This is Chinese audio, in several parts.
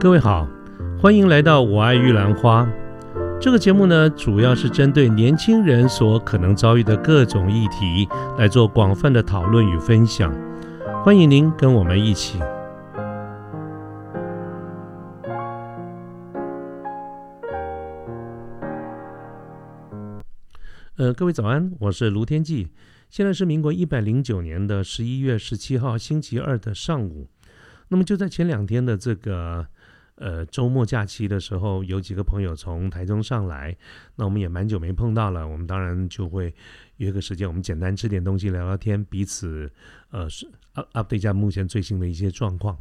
各位好，欢迎来到《我爱玉兰花》这个节目呢，主要是针对年轻人所可能遭遇的各种议题来做广泛的讨论与分享。欢迎您跟我们一起。呃，各位早安，我是卢天记，现在是民国一百零九年的十一月十七号星期二的上午。那么就在前两天的这个。呃，周末假期的时候，有几个朋友从台中上来，那我们也蛮久没碰到了。我们当然就会约个时间，我们简单吃点东西，聊聊天，彼此呃是 update 一下目前最新的一些状况。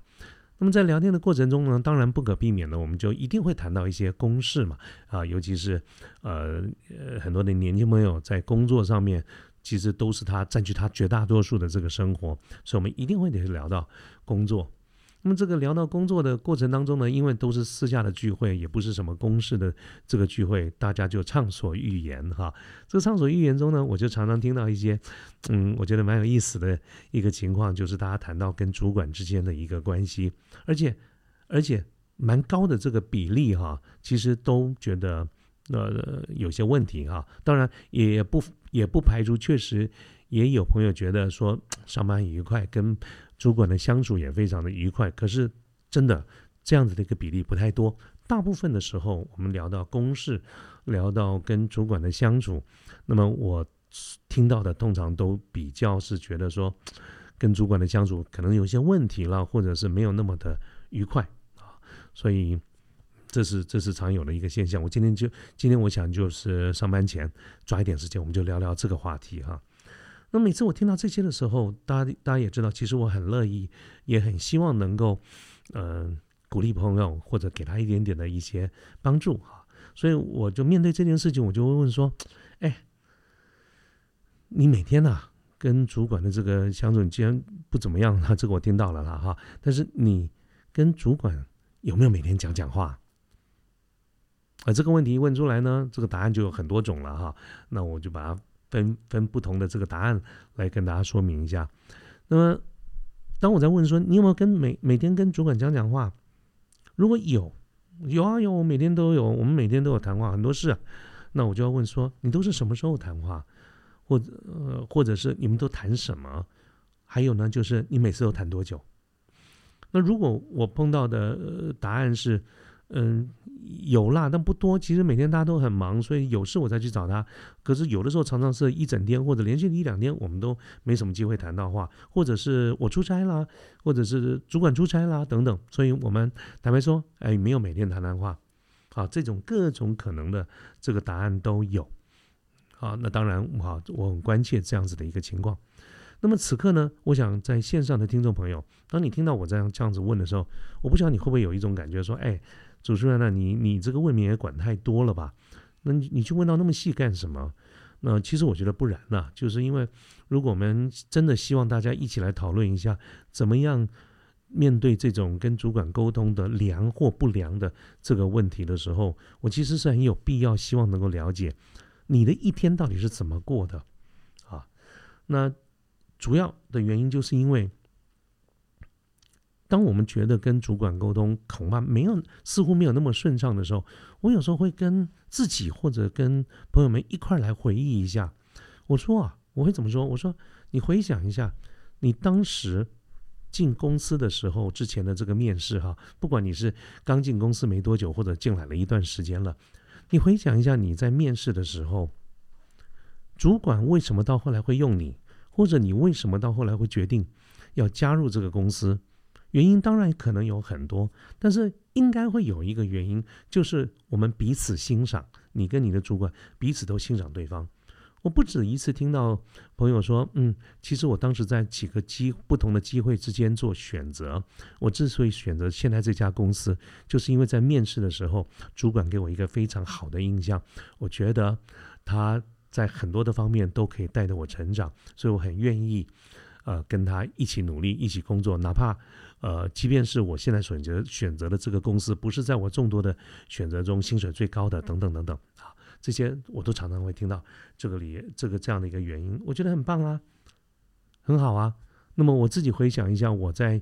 那么在聊天的过程中呢，当然不可避免的，我们就一定会谈到一些公事嘛，啊，尤其是呃呃很多的年轻朋友在工作上面，其实都是他占据他绝大多数的这个生活，所以我们一定会得聊到工作。那么这个聊到工作的过程当中呢，因为都是私下的聚会，也不是什么公事的这个聚会，大家就畅所欲言哈。这个畅所欲言中呢，我就常常听到一些，嗯，我觉得蛮有意思的一个情况，就是大家谈到跟主管之间的一个关系，而且而且蛮高的这个比例哈，其实都觉得呃有些问题哈。当然也不也不排除，确实也有朋友觉得说上班愉快跟。主管的相处也非常的愉快，可是真的这样子的一个比例不太多。大部分的时候，我们聊到公事，聊到跟主管的相处，那么我听到的通常都比较是觉得说，跟主管的相处可能有些问题了，或者是没有那么的愉快啊。所以这是这是常有的一个现象。我今天就今天我想就是上班前抓一点时间，我们就聊聊这个话题哈。那每次我听到这些的时候，大家大家也知道，其实我很乐意，也很希望能够，呃，鼓励朋友或者给他一点点的一些帮助哈。所以我就面对这件事情，我就会问说：，哎，你每天呐跟主管的这个相处，既然不怎么样，那这个我听到了啦哈。但是你跟主管有没有每天讲讲话？啊，这个问题问出来呢，这个答案就有很多种了哈。那我就把它。分分不同的这个答案来跟大家说明一下。那么，当我在问说你有没有跟每每天跟主管讲讲话？如果有，有啊有，我每天都有，我们每天都有谈话，很多事。那我就要问说，你都是什么时候谈话？或者呃，或者是你们都谈什么？还有呢，就是你每次都谈多久？那如果我碰到的答案是。嗯，有啦，但不多。其实每天大家都很忙，所以有事我再去找他。可是有的时候常常是一整天或者连续一两天，我们都没什么机会谈到话，或者是我出差啦，或者是主管出差啦等等。所以我们坦白说，哎，没有每天谈谈话。好，这种各种可能的这个答案都有。好，那当然，好，我很关切这样子的一个情况。那么此刻呢，我想在线上的听众朋友，当你听到我这样这样子问的时候，我不知道你会不会有一种感觉说，哎。主持人呢？你你这个未免也管太多了吧？那你你去问到那么细干什么？那其实我觉得不然呐，就是因为如果我们真的希望大家一起来讨论一下，怎么样面对这种跟主管沟通的良或不良的这个问题的时候，我其实是很有必要希望能够了解你的一天到底是怎么过的啊？那主要的原因就是因为。当我们觉得跟主管沟通恐怕没有，似乎没有那么顺畅的时候，我有时候会跟自己或者跟朋友们一块来回忆一下。我说啊，我会怎么说？我说你回想一下，你当时进公司的时候之前的这个面试哈，不管你是刚进公司没多久，或者进来了一段时间了，你回想一下你在面试的时候，主管为什么到后来会用你，或者你为什么到后来会决定要加入这个公司？原因当然可能有很多，但是应该会有一个原因，就是我们彼此欣赏，你跟你的主管彼此都欣赏对方。我不止一次听到朋友说，嗯，其实我当时在几个机不同的机会之间做选择，我之所以选择现在这家公司，就是因为在面试的时候，主管给我一个非常好的印象，我觉得他在很多的方面都可以带着我成长，所以我很愿意，呃，跟他一起努力，一起工作，哪怕。呃，即便是我现在选择选择的这个公司，不是在我众多的选择中薪水最高的，等等等等啊，这些我都常常会听到这个理这个这样的一个原因，我觉得很棒啊，很好啊。那么我自己回想一下，我在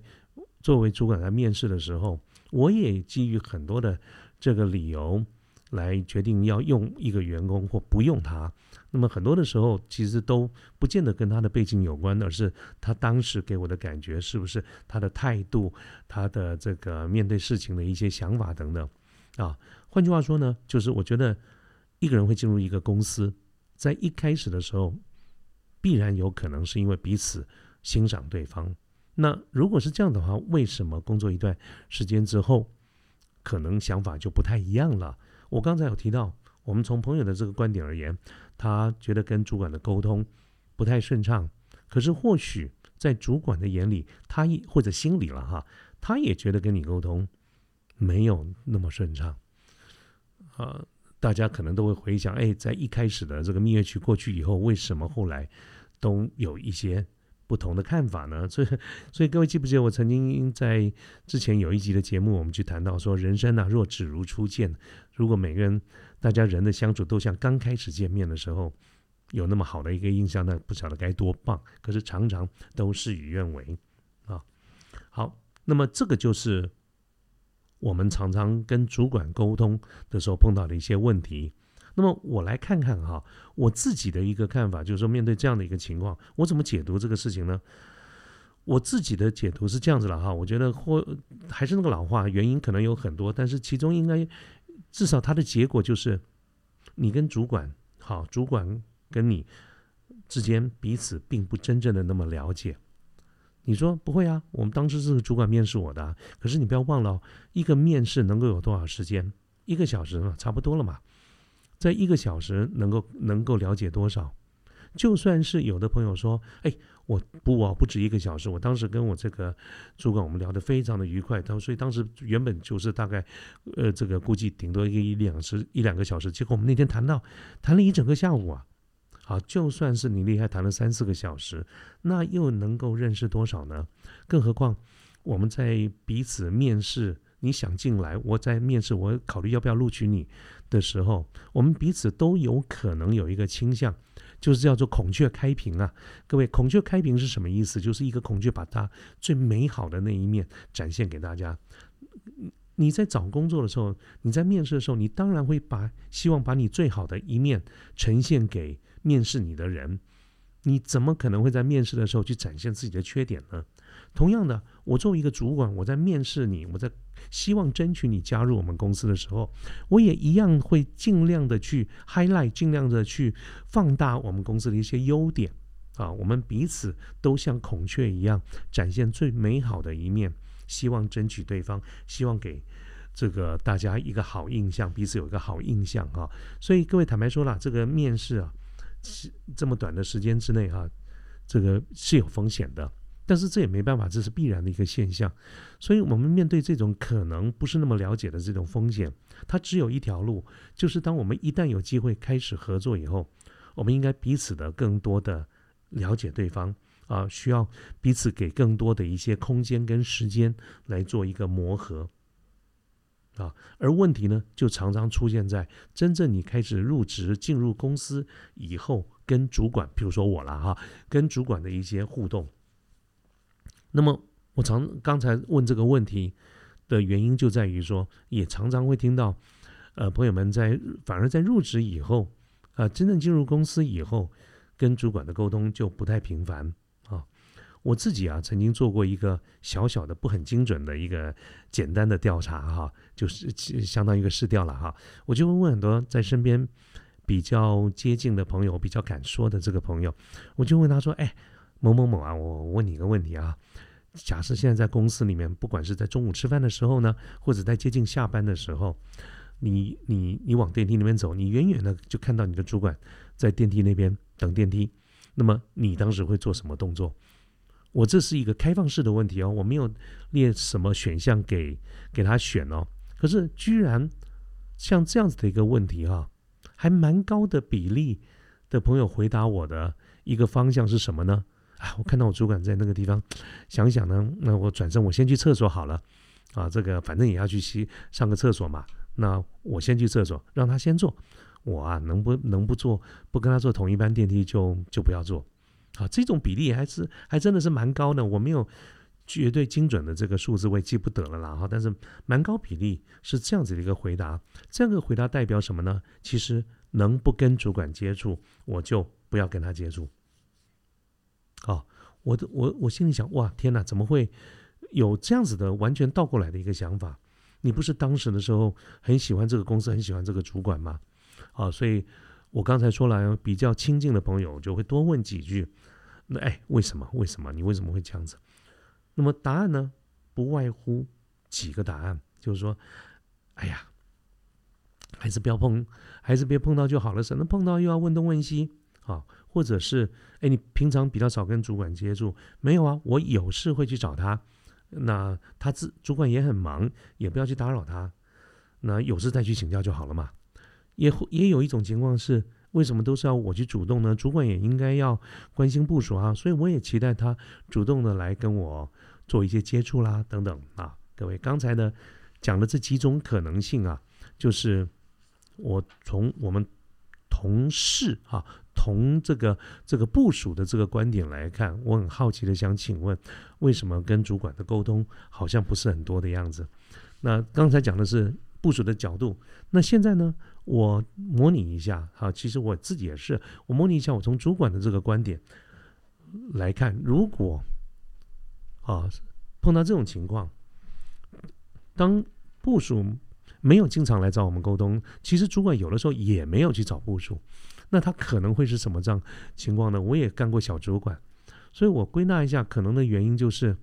作为主管在面试的时候，我也基于很多的这个理由来决定要用一个员工或不用他。那么很多的时候，其实都不见得跟他的背景有关，而是他当时给我的感觉是不是他的态度、他的这个面对事情的一些想法等等。啊，换句话说呢，就是我觉得一个人会进入一个公司，在一开始的时候，必然有可能是因为彼此欣赏对方。那如果是这样的话，为什么工作一段时间之后，可能想法就不太一样了？我刚才有提到，我们从朋友的这个观点而言，他觉得跟主管的沟通不太顺畅。可是或许在主管的眼里，他也或者心里了哈，他也觉得跟你沟通没有那么顺畅。啊，大家可能都会回想，哎，在一开始的这个蜜月期过去以后，为什么后来都有一些？不同的看法呢？所以，所以各位记不记得我曾经在之前有一集的节目，我们去谈到说，人生啊，若只如初见，如果每个人大家人的相处都像刚开始见面的时候有那么好的一个印象，那不晓得该多棒。可是常常都事与愿违啊。好，那么这个就是我们常常跟主管沟通的时候碰到的一些问题。那么我来看看哈，我自己的一个看法，就是说面对这样的一个情况，我怎么解读这个事情呢？我自己的解读是这样子了哈，我觉得或还是那个老话，原因可能有很多，但是其中应该至少它的结果就是，你跟主管好，主管跟你之间彼此并不真正的那么了解。你说不会啊？我们当时是主管面试我的，可是你不要忘了，一个面试能够有多少时间？一个小时嘛，差不多了嘛。在一个小时能够能够了解多少？就算是有的朋友说：“哎，我不啊，不止一个小时。”我当时跟我这个主管我们聊得非常的愉快，他所以当时原本就是大概呃这个估计顶多一个一两时一两个小时，结果我们那天谈到谈了一整个下午啊！好，就算是你厉害，谈了三四个小时，那又能够认识多少呢？更何况我们在彼此面试。你想进来，我在面试，我考虑要不要录取你的时候，我们彼此都有可能有一个倾向，就是叫做孔雀开屏啊。各位，孔雀开屏是什么意思？就是一个孔雀把它最美好的那一面展现给大家。你在找工作的时候，你在面试的时候，你当然会把希望把你最好的一面呈现给面试你的人。你怎么可能会在面试的时候去展现自己的缺点呢？同样的，我作为一个主管，我在面试你，我在希望争取你加入我们公司的时候，我也一样会尽量的去 highlight，尽量的去放大我们公司的一些优点啊。我们彼此都像孔雀一样，展现最美好的一面，希望争取对方，希望给这个大家一个好印象，彼此有一个好印象啊。所以各位坦白说了，这个面试啊。是这么短的时间之内哈，这个是有风险的，但是这也没办法，这是必然的一个现象。所以，我们面对这种可能不是那么了解的这种风险，它只有一条路，就是当我们一旦有机会开始合作以后，我们应该彼此的更多的了解对方啊，需要彼此给更多的一些空间跟时间来做一个磨合。啊，而问题呢，就常常出现在真正你开始入职、进入公司以后，跟主管，比如说我了哈，跟主管的一些互动。那么，我常刚才问这个问题的原因，就在于说，也常常会听到，呃，朋友们在反而在入职以后，啊，真正进入公司以后，跟主管的沟通就不太频繁啊。我自己啊，曾经做过一个小小的、不很精准的一个简单的调查哈，就是相当于一个试调了哈。我就会问很多在身边比较接近的朋友、比较敢说的这个朋友，我就问他说：“哎，某某某啊，我问你一个问题啊，假设现在在公司里面，不管是在中午吃饭的时候呢，或者在接近下班的时候，你你你往电梯那边走，你远远的就看到你的主管在电梯那边等电梯，那么你当时会做什么动作？”我这是一个开放式的问题哦，我没有列什么选项给给他选哦。可是居然像这样子的一个问题哈，还蛮高的比例的朋友回答我的一个方向是什么呢？啊，我看到我主管在那个地方，想想呢，那我转身我先去厕所好了啊，这个反正也要去洗上个厕所嘛，那我先去厕所，让他先坐，我啊能不能不坐，不跟他坐同一班电梯就就不要坐。啊，这种比例还是还真的是蛮高的。我没有绝对精准的这个数字我也记不得了啦哈，但是蛮高比例是这样子的一个回答。这样的回答代表什么呢？其实能不跟主管接触，我就不要跟他接触。好，我的我我心里想，哇，天哪，怎么会有这样子的完全倒过来的一个想法？你不是当时的时候很喜欢这个公司，很喜欢这个主管吗？啊，所以我刚才说了，比较亲近的朋友就会多问几句。那哎，为什么？为什么？你为什么会这样子？那么答案呢？不外乎几个答案，就是说，哎呀，还是不要碰，还是别碰到就好了。省得碰到又要问东问西啊，或者是哎，你平常比较少跟主管接触，没有啊？我有事会去找他，那他自主管也很忙，也不要去打扰他。那有事再去请教就好了嘛。也也有一种情况是。为什么都是要我去主动呢？主管也应该要关心部署啊，所以我也期待他主动的来跟我做一些接触啦，等等啊。各位刚才呢讲的这几种可能性啊，就是我从我们同事啊从这个这个部署的这个观点来看，我很好奇的想请问，为什么跟主管的沟通好像不是很多的样子？那刚才讲的是部署的角度，那现在呢？我模拟一下，哈，其实我自己也是，我模拟一下，我从主管的这个观点来看，如果啊碰到这种情况，当部署没有经常来找我们沟通，其实主管有的时候也没有去找部署，那他可能会是什么这样情况呢？我也干过小主管，所以我归纳一下，可能的原因就是。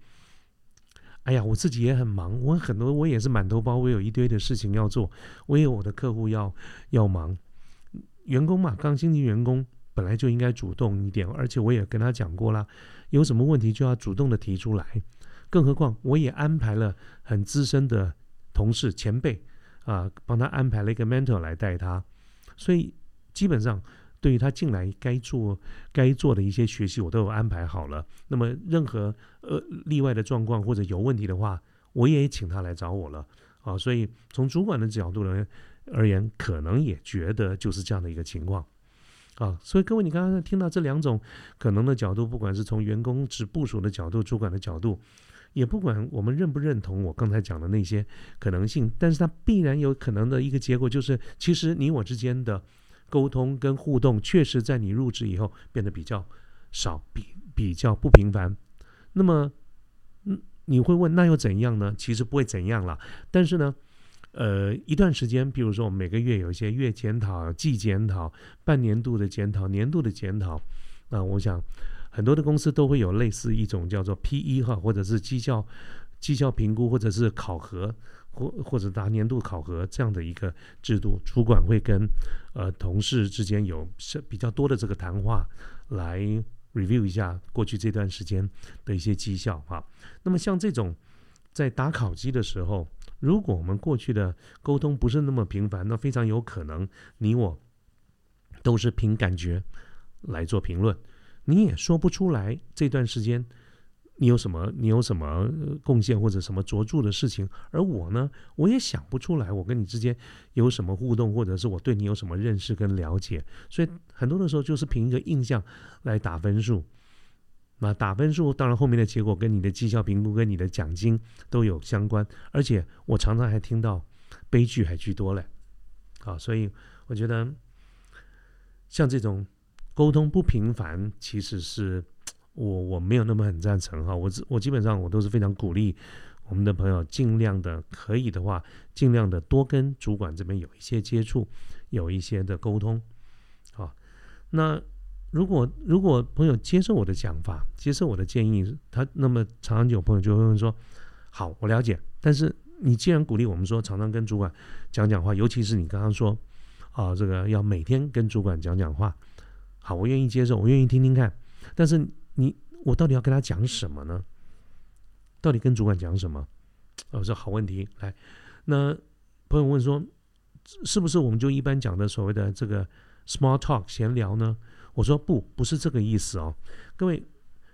哎呀，我自己也很忙，我很多我也是满头包，我有一堆的事情要做，我有我的客户要要忙。员工嘛，刚新进员工本来就应该主动一点，而且我也跟他讲过啦，有什么问题就要主动的提出来。更何况我也安排了很资深的同事前辈啊，帮他安排了一个 mentor 来带他，所以基本上。对于他进来该做该做的一些学习，我都有安排好了。那么任何呃例外的状况或者有问题的话，我也请他来找我了啊。所以从主管的角度来而言，可能也觉得就是这样的一个情况啊。所以各位，你刚刚听到这两种可能的角度，不管是从员工指部署的角度、主管的角度，也不管我们认不认同我刚才讲的那些可能性，但是它必然有可能的一个结果，就是其实你我之间的。沟通跟互动确实在你入职以后变得比较少，比比较不频繁。那么，嗯，你会问那又怎样呢？其实不会怎样了。但是呢，呃，一段时间，比如说我们每个月有一些月检讨、季检讨、半年度的检讨、年度的检讨，那我想很多的公司都会有类似一种叫做 P E 哈，或者是绩效绩效评估，或者是考核。或或者达年度考核这样的一个制度，主管会跟呃同事之间有是比较多的这个谈话，来 review 一下过去这段时间的一些绩效哈。那么像这种在打考绩的时候，如果我们过去的沟通不是那么频繁，那非常有可能你我都是凭感觉来做评论，你也说不出来这段时间。你有什么？你有什么贡献或者什么卓著的事情？而我呢，我也想不出来，我跟你之间有什么互动，或者是我对你有什么认识跟了解。所以很多的时候就是凭一个印象来打分数。那打分数，当然后面的结果跟你的绩效评估、跟你的奖金都有相关。而且我常常还听到悲剧还居多嘞。啊，所以我觉得像这种沟通不频繁，其实是。我我没有那么很赞成哈，我我基本上我都是非常鼓励我们的朋友尽量的可以的话，尽量的多跟主管这边有一些接触，有一些的沟通，好。那如果如果朋友接受我的讲法，接受我的建议，他那么常常有朋友就会问说，好，我了解，但是你既然鼓励我们说常常跟主管讲讲话，尤其是你刚刚说啊，这个要每天跟主管讲讲话，好，我愿意接受，我愿意听听看，但是。你我到底要跟他讲什么呢？到底跟主管讲什么？哦，这好问题。来，那朋友问说，是不是我们就一般讲的所谓的这个 small talk 闲聊呢？我说不，不是这个意思哦。各位，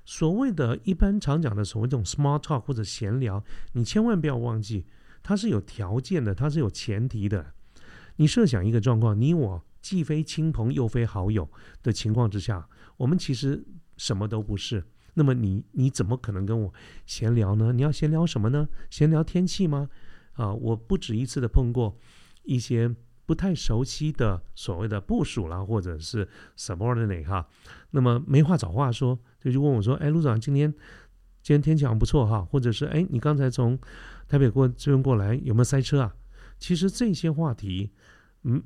所谓的一般常讲的所谓这种 small talk 或者闲聊，你千万不要忘记，它是有条件的，它是有前提的。你设想一个状况，你我既非亲朋又非好友的情况之下，我们其实。什么都不是，那么你你怎么可能跟我闲聊呢？你要闲聊什么呢？闲聊天气吗？啊，我不止一次的碰过一些不太熟悉的所谓的部署啦，或者是 subordinate 哈，那么没话找话说，就就问我说：“哎，陆长，今天今天天气好像不错哈，或者是哎，你刚才从台北过这边过来有没有塞车啊？”其实这些话题，嗯，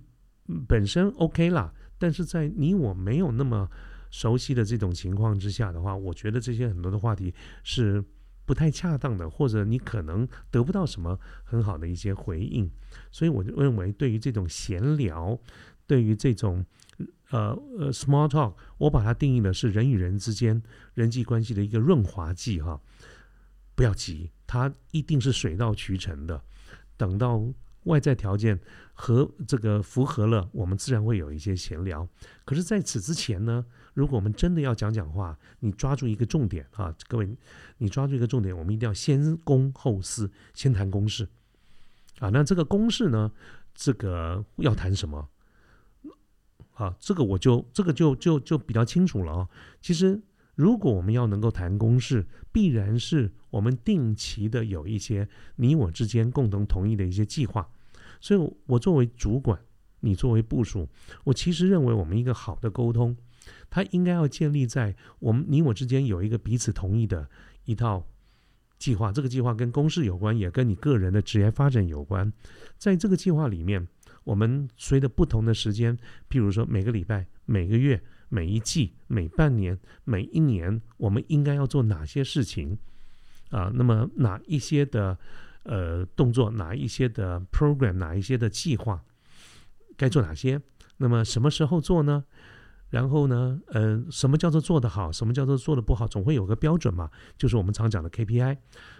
本身 OK 啦，但是在你我没有那么熟悉的这种情况之下的话，我觉得这些很多的话题是不太恰当的，或者你可能得不到什么很好的一些回应。所以我就认为，对于这种闲聊，对于这种呃呃 small talk，我把它定义的是人与人之间人际关系的一个润滑剂哈。不要急，它一定是水到渠成的，等到。外在条件和这个符合了，我们自然会有一些闲聊。可是，在此之前呢，如果我们真的要讲讲话，你抓住一个重点啊，各位，你抓住一个重点，我们一定要先公后私，先谈公事啊。那这个公事呢，这个要谈什么？啊，这个我就这个就就就比较清楚了啊。其实，如果我们要能够谈公事，必然是我们定期的有一些你我之间共同同意的一些计划。所以，我作为主管，你作为部署，我其实认为，我们一个好的沟通，它应该要建立在我们你我之间有一个彼此同意的一套计划。这个计划跟公事有关，也跟你个人的职业发展有关。在这个计划里面，我们随着不同的时间，譬如说每个礼拜、每个月、每一季、每半年、每一年，我们应该要做哪些事情啊？那么哪一些的？呃，动作哪一些的 program，哪一些的计划，该做哪些？那么什么时候做呢？然后呢，呃，什么叫做做得好？什么叫做做得不好？总会有个标准嘛，就是我们常讲的 KPI。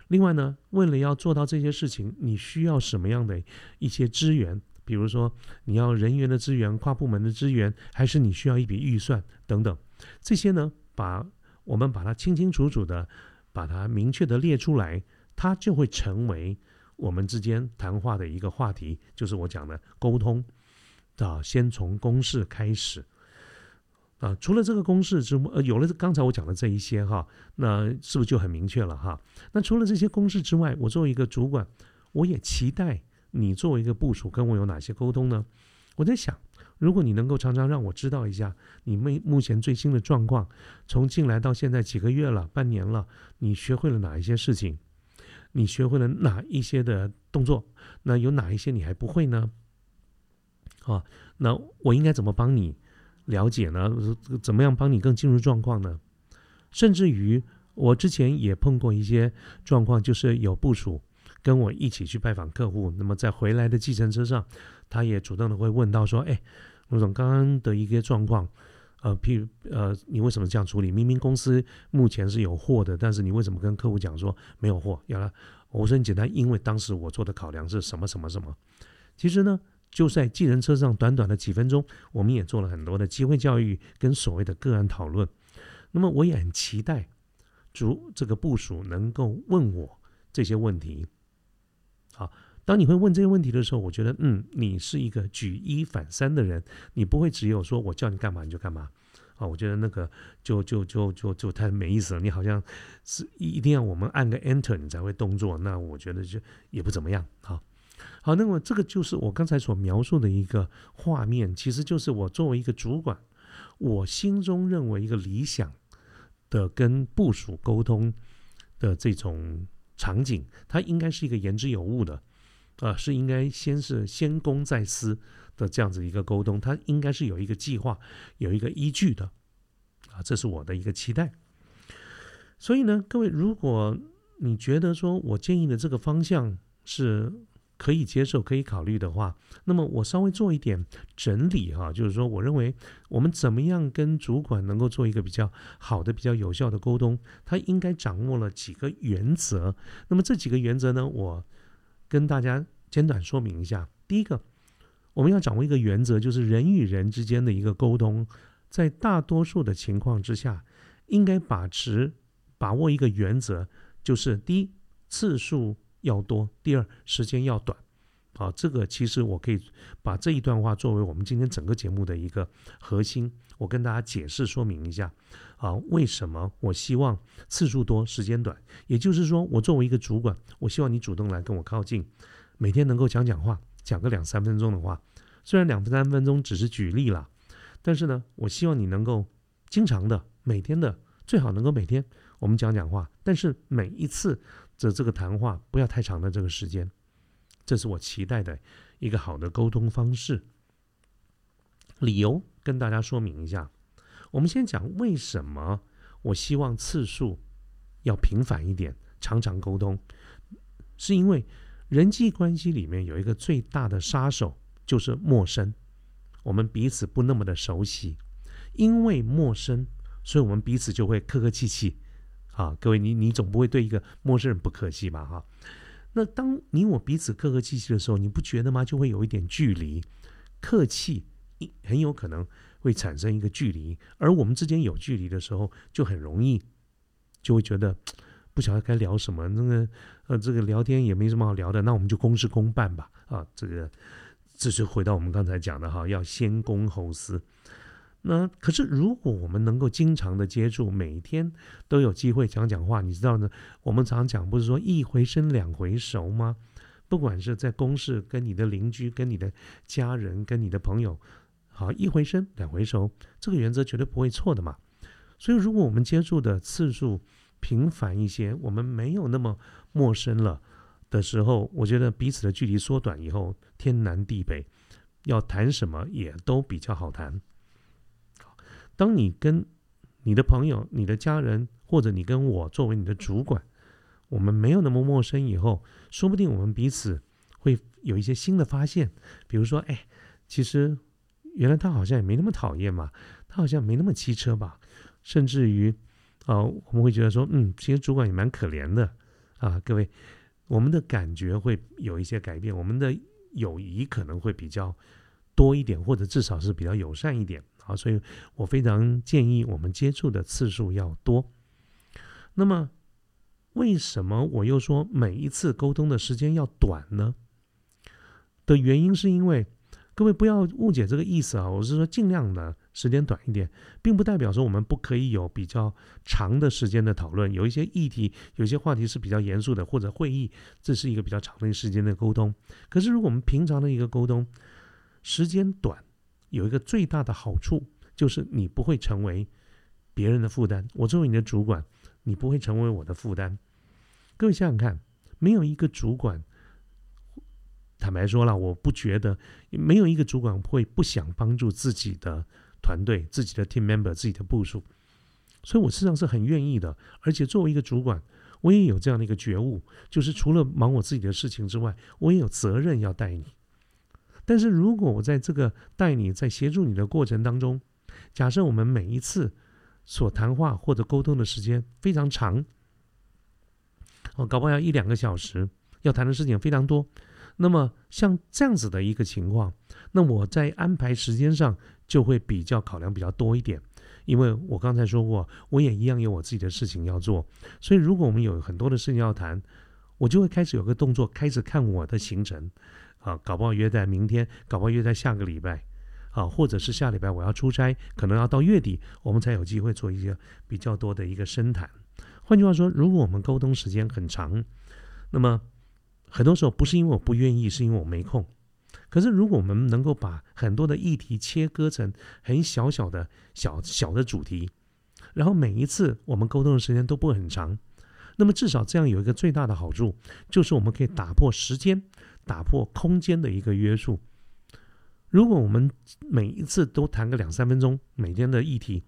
另外呢，为了要做到这些事情，你需要什么样的一些资源？比如说，你要人员的资源、跨部门的资源，还是你需要一笔预算等等？这些呢，把我们把它清清楚楚的，把它明确的列出来。它就会成为我们之间谈话的一个话题，就是我讲的沟通啊，先从公式开始啊。除了这个公式之外，呃，有了刚才我讲的这一些哈，那是不是就很明确了哈？那除了这些公式之外，我作为一个主管，我也期待你作为一个部署跟我有哪些沟通呢？我在想，如果你能够常常让我知道一下你目目前最新的状况，从进来到现在几个月了、半年了，你学会了哪一些事情？你学会了哪一些的动作？那有哪一些你还不会呢？啊，那我应该怎么帮你了解呢？怎么样帮你更进入状况呢？甚至于我之前也碰过一些状况，就是有部署跟我一起去拜访客户，那么在回来的计程车上，他也主动的会问到说：“哎，陆总，刚刚的一个状况。”呃，譬如呃，你为什么这样处理？明明公司目前是有货的，但是你为什么跟客户讲说没有货？要来，我说很简单，因为当时我做的考量是什么什么什么。其实呢，就在计程车上短短的几分钟，我们也做了很多的机会教育跟所谓的个案讨论。那么我也很期待，主这个部署能够问我这些问题。好。当你会问这些问题的时候，我觉得，嗯，你是一个举一反三的人，你不会只有说我叫你干嘛你就干嘛，啊，我觉得那个就就就就就太没意思了。你好像是一定要我们按个 enter 你才会动作，那我觉得就也不怎么样。好，好，那么这个就是我刚才所描述的一个画面，其实就是我作为一个主管，我心中认为一个理想的跟部署沟通的这种场景，它应该是一个言之有物的。啊，是应该先是先公再私的这样子一个沟通，它应该是有一个计划，有一个依据的，啊，这是我的一个期待。所以呢，各位，如果你觉得说我建议的这个方向是可以接受、可以考虑的话，那么我稍微做一点整理哈，就是说，我认为我们怎么样跟主管能够做一个比较好的、比较有效的沟通，他应该掌握了几个原则。那么这几个原则呢，我。跟大家简短说明一下，第一个，我们要掌握一个原则，就是人与人之间的一个沟通，在大多数的情况之下，应该把持把握一个原则，就是第一次数要多，第二时间要短。啊，这个其实我可以把这一段话作为我们今天整个节目的一个核心，我跟大家解释说明一下啊，为什么我希望次数多、时间短？也就是说，我作为一个主管，我希望你主动来跟我靠近，每天能够讲讲话，讲个两三分钟的话。虽然两三分钟只是举例了，但是呢，我希望你能够经常的、每天的，最好能够每天我们讲讲话，但是每一次这这个谈话不要太长的这个时间。这是我期待的一个好的沟通方式。理由跟大家说明一下。我们先讲为什么我希望次数要频繁一点，常常沟通，是因为人际关系里面有一个最大的杀手就是陌生，我们彼此不那么的熟悉，因为陌生，所以我们彼此就会客客气气。啊，各位，你你总不会对一个陌生人不客气吧？哈。那当你我彼此客客气气的时候，你不觉得吗？就会有一点距离，客气很有可能会产生一个距离，而我们之间有距离的时候，就很容易就会觉得不晓得该聊什么。那个呃，这个聊天也没什么好聊的，那我们就公事公办吧。啊，这个这就回到我们刚才讲的哈，要先公后私。那可是，如果我们能够经常的接触，每天都有机会讲讲话，你知道呢？我们常讲不是说一回生两回熟吗？不管是在公事，跟你的邻居、跟你的家人、跟你的朋友，好一回生两回熟，这个原则绝对不会错的嘛。所以，如果我们接触的次数频繁一些，我们没有那么陌生了的时候，我觉得彼此的距离缩短以后，天南地北，要谈什么也都比较好谈。当你跟你的朋友、你的家人，或者你跟我作为你的主管，我们没有那么陌生以后，说不定我们彼此会有一些新的发现。比如说，哎，其实原来他好像也没那么讨厌嘛，他好像没那么机车吧。甚至于，啊，我们会觉得说，嗯，其实主管也蛮可怜的啊。各位，我们的感觉会有一些改变，我们的友谊可能会比较多一点，或者至少是比较友善一点。好，所以我非常建议我们接触的次数要多。那么，为什么我又说每一次沟通的时间要短呢？的原因是因为各位不要误解这个意思啊，我是说尽量的时间短一点，并不代表说我们不可以有比较长的时间的讨论。有一些议题，有些话题是比较严肃的，或者会议，这是一个比较长的时间的沟通。可是，如果我们平常的一个沟通时间短，有一个最大的好处，就是你不会成为别人的负担。我作为你的主管，你不会成为我的负担。各位想想看，没有一个主管，坦白说了，我不觉得没有一个主管会不想帮助自己的团队、自己的 team member、自己的部署。所以我事实上是很愿意的。而且作为一个主管，我也有这样的一个觉悟，就是除了忙我自己的事情之外，我也有责任要带你。但是如果我在这个带你在协助你的过程当中，假设我们每一次所谈话或者沟通的时间非常长，哦，搞不好要一两个小时，要谈的事情非常多，那么像这样子的一个情况，那我在安排时间上就会比较考量比较多一点，因为我刚才说过，我也一样有我自己的事情要做，所以如果我们有很多的事情要谈，我就会开始有个动作，开始看我的行程。啊，搞不好约在明天，搞不好约在下个礼拜，啊，或者是下礼拜我要出差，可能要到月底，我们才有机会做一些比较多的一个深谈。换句话说，如果我们沟通时间很长，那么很多时候不是因为我不愿意，是因为我没空。可是如果我们能够把很多的议题切割成很小小的小小的主题，然后每一次我们沟通的时间都不会很长，那么至少这样有一个最大的好处，就是我们可以打破时间。打破空间的一个约束。如果我们每一次都谈个两三分钟，每天的议题，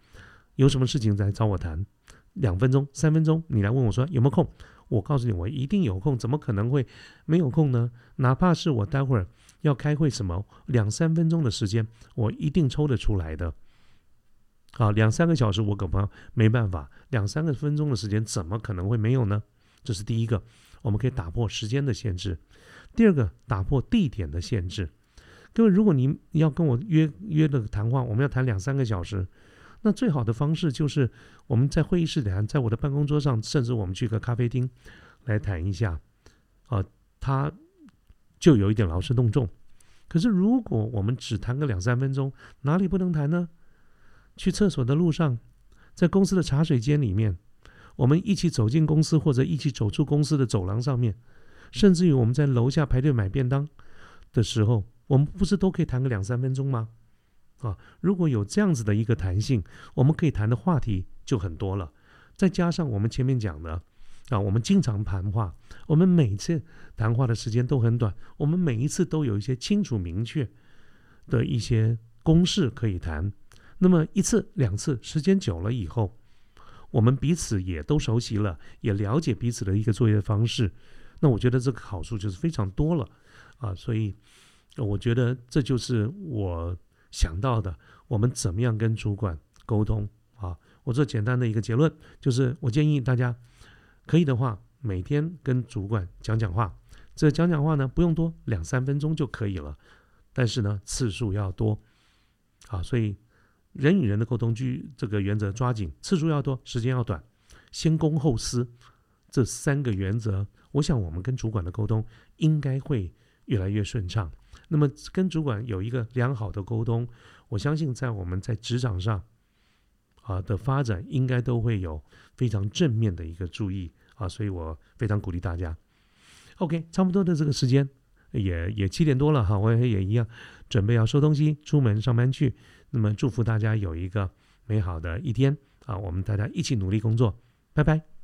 有什么事情来找我谈，两分钟、三分钟，你来问我说有没有空？我告诉你，我一定有空，怎么可能会没有空呢？哪怕是我待会儿要开会，什么两三分钟的时间，我一定抽得出来的。好，两三个小时我可不没办法，两三个分钟的时间怎么可能会没有呢？这是第一个，我们可以打破时间的限制。第二个，打破地点的限制。各位，如果您要跟我约约的谈话，我们要谈两三个小时，那最好的方式就是我们在会议室里谈，在我的办公桌上，甚至我们去个咖啡厅来谈一下。啊，他就有一点劳师动众。可是如果我们只谈个两三分钟，哪里不能谈呢？去厕所的路上，在公司的茶水间里面，我们一起走进公司，或者一起走出公司的走廊上面，甚至于我们在楼下排队买便当的时候，我们不是都可以谈个两三分钟吗？啊，如果有这样子的一个弹性，我们可以谈的话题就很多了。再加上我们前面讲的，啊，我们经常谈话，我们每次谈话的时间都很短，我们每一次都有一些清楚明确的一些公式可以谈。那么一次两次，时间久了以后，我们彼此也都熟悉了，也了解彼此的一个作业方式。那我觉得这个好处就是非常多了啊，所以我觉得这就是我想到的，我们怎么样跟主管沟通啊？我做简单的一个结论，就是我建议大家可以的话，每天跟主管讲讲话。这讲讲话呢，不用多，两三分钟就可以了，但是呢，次数要多啊，所以。人与人的沟通，据这个原则抓紧，次数要多，时间要短，先公后私，这三个原则，我想我们跟主管的沟通应该会越来越顺畅。那么跟主管有一个良好的沟通，我相信在我们在职场上啊的发展，应该都会有非常正面的一个注意啊，所以我非常鼓励大家。OK，差不多的这个时间也也七点多了哈，我也也一样准备要收东西，出门上班去。那么祝福大家有一个美好的一天啊！我们大家一起努力工作，拜拜。